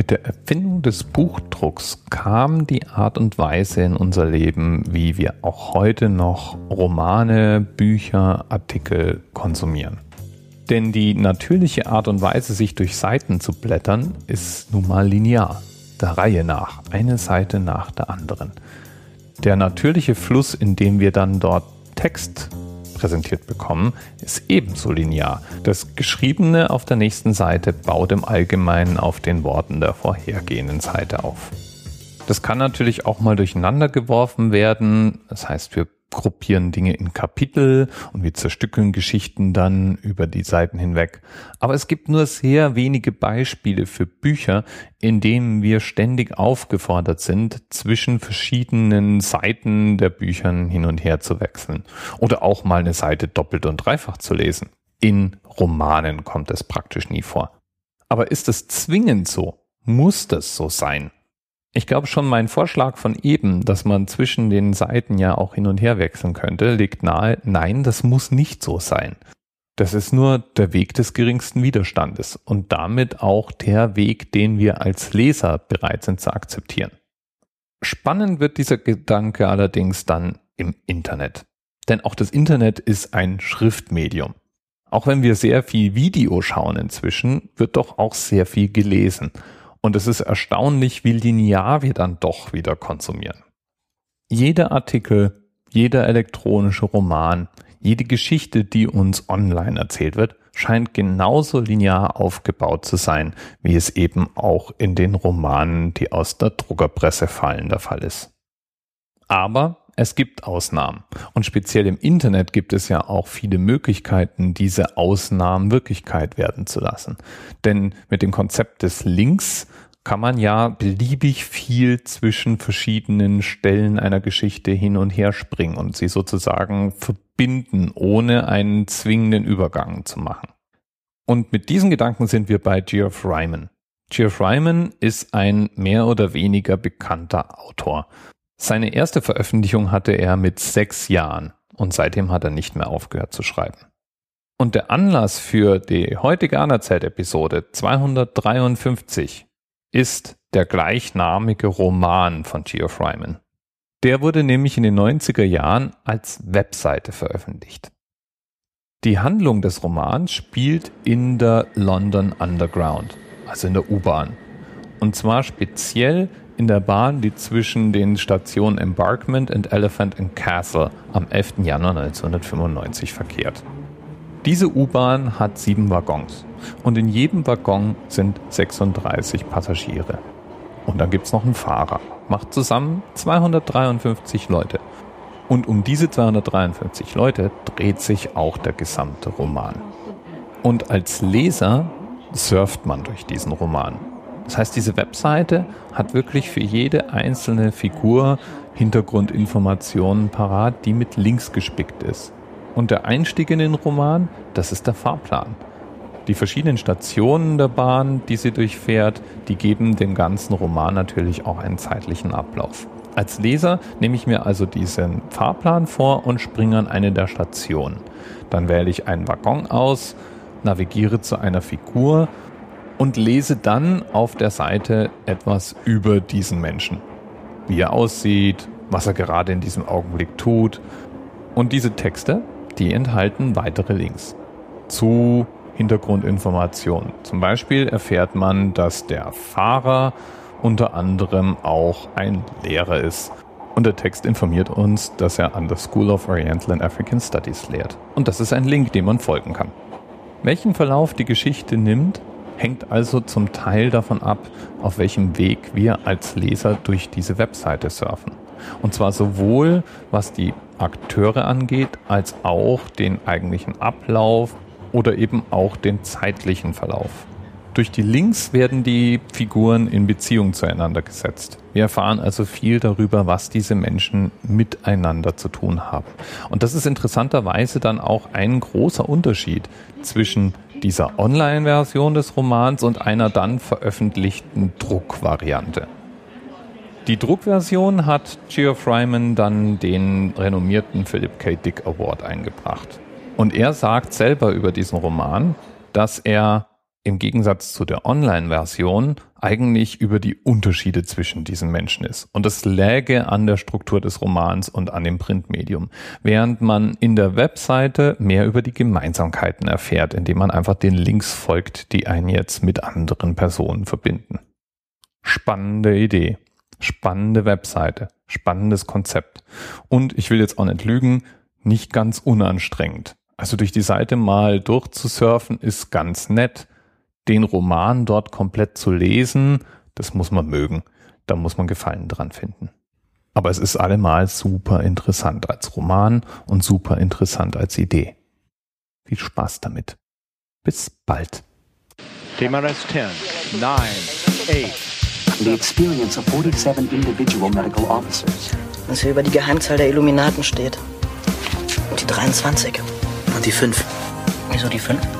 Mit der Erfindung des Buchdrucks kam die Art und Weise in unser Leben, wie wir auch heute noch Romane, Bücher, Artikel konsumieren. Denn die natürliche Art und Weise, sich durch Seiten zu blättern, ist nun mal linear, der Reihe nach, eine Seite nach der anderen. Der natürliche Fluss, in dem wir dann dort Text präsentiert bekommen, ist ebenso linear. Das Geschriebene auf der nächsten Seite baut im Allgemeinen auf den Worten der vorhergehenden Seite auf. Das kann natürlich auch mal durcheinander geworfen werden. Das heißt, wir gruppieren Dinge in Kapitel und wir zerstückeln Geschichten dann über die Seiten hinweg. Aber es gibt nur sehr wenige Beispiele für Bücher, in denen wir ständig aufgefordert sind, zwischen verschiedenen Seiten der Büchern hin und her zu wechseln oder auch mal eine Seite doppelt und dreifach zu lesen. In Romanen kommt es praktisch nie vor. Aber ist es zwingend so? Muss das so sein? Ich glaube schon, mein Vorschlag von eben, dass man zwischen den Seiten ja auch hin und her wechseln könnte, legt nahe, nein, das muss nicht so sein. Das ist nur der Weg des geringsten Widerstandes und damit auch der Weg, den wir als Leser bereit sind zu akzeptieren. Spannend wird dieser Gedanke allerdings dann im Internet. Denn auch das Internet ist ein Schriftmedium. Auch wenn wir sehr viel Video schauen inzwischen, wird doch auch sehr viel gelesen. Und es ist erstaunlich, wie linear wir dann doch wieder konsumieren. Jeder Artikel, jeder elektronische Roman, jede Geschichte, die uns online erzählt wird, scheint genauso linear aufgebaut zu sein, wie es eben auch in den Romanen, die aus der Druckerpresse fallen, der Fall ist. Aber es gibt Ausnahmen. Und speziell im Internet gibt es ja auch viele Möglichkeiten, diese Ausnahmen Wirklichkeit werden zu lassen. Denn mit dem Konzept des Links kann man ja beliebig viel zwischen verschiedenen Stellen einer Geschichte hin und her springen und sie sozusagen verbinden, ohne einen zwingenden Übergang zu machen. Und mit diesen Gedanken sind wir bei Geoff Ryman. Geoff Ryman ist ein mehr oder weniger bekannter Autor. Seine erste Veröffentlichung hatte er mit sechs Jahren und seitdem hat er nicht mehr aufgehört zu schreiben. Und der Anlass für die heutige Anerzählt-Episode 253 ist der gleichnamige Roman von Geoff Ryman. Der wurde nämlich in den 90er Jahren als Webseite veröffentlicht. Die Handlung des Romans spielt in der London Underground, also in der U-Bahn. Und zwar speziell in der Bahn, die zwischen den Stationen Embarkment und Elephant and Castle am 11. Januar 1995 verkehrt. Diese U-Bahn hat sieben Waggons und in jedem Waggon sind 36 Passagiere. Und dann gibt es noch einen Fahrer. Macht zusammen 253 Leute. Und um diese 253 Leute dreht sich auch der gesamte Roman. Und als Leser surft man durch diesen Roman. Das heißt, diese Webseite hat wirklich für jede einzelne Figur Hintergrundinformationen parat, die mit Links gespickt ist. Und der Einstieg in den Roman, das ist der Fahrplan. Die verschiedenen Stationen der Bahn, die sie durchfährt, die geben dem ganzen Roman natürlich auch einen zeitlichen Ablauf. Als Leser nehme ich mir also diesen Fahrplan vor und springe an eine der Stationen. Dann wähle ich einen Waggon aus, navigiere zu einer Figur und lese dann auf der Seite etwas über diesen Menschen. Wie er aussieht, was er gerade in diesem Augenblick tut. Und diese Texte, die enthalten weitere Links zu Hintergrundinformationen. Zum Beispiel erfährt man, dass der Fahrer unter anderem auch ein Lehrer ist. Und der Text informiert uns, dass er an der School of Oriental and African Studies lehrt. Und das ist ein Link, dem man folgen kann. Welchen Verlauf die Geschichte nimmt, hängt also zum Teil davon ab, auf welchem Weg wir als Leser durch diese Webseite surfen. Und zwar sowohl was die Akteure angeht, als auch den eigentlichen Ablauf oder eben auch den zeitlichen Verlauf. Durch die Links werden die Figuren in Beziehung zueinander gesetzt. Wir erfahren also viel darüber, was diese Menschen miteinander zu tun haben. Und das ist interessanterweise dann auch ein großer Unterschied zwischen dieser Online-Version des Romans und einer dann veröffentlichten Druckvariante. Die Druckversion hat Geoff Ryman dann den renommierten Philip K. Dick Award eingebracht. Und er sagt selber über diesen Roman, dass er im Gegensatz zu der Online-Version eigentlich über die Unterschiede zwischen diesen Menschen ist. Und das läge an der Struktur des Romans und an dem Printmedium. Während man in der Webseite mehr über die Gemeinsamkeiten erfährt, indem man einfach den Links folgt, die einen jetzt mit anderen Personen verbinden. Spannende Idee. Spannende Webseite. Spannendes Konzept. Und ich will jetzt auch nicht lügen, nicht ganz unanstrengend. Also durch die Seite mal durchzusurfen ist ganz nett den Roman dort komplett zu lesen, das muss man mögen. Da muss man Gefallen dran finden. Aber es ist allemal super interessant als Roman und super interessant als Idee. Viel Spaß damit. Bis bald. TMRS 10, 9, 8. The experience of 47 individual medical officers. Was hier über die Geheimzahl der Illuminaten steht. Und die 23. Und die 5. Wieso die 5?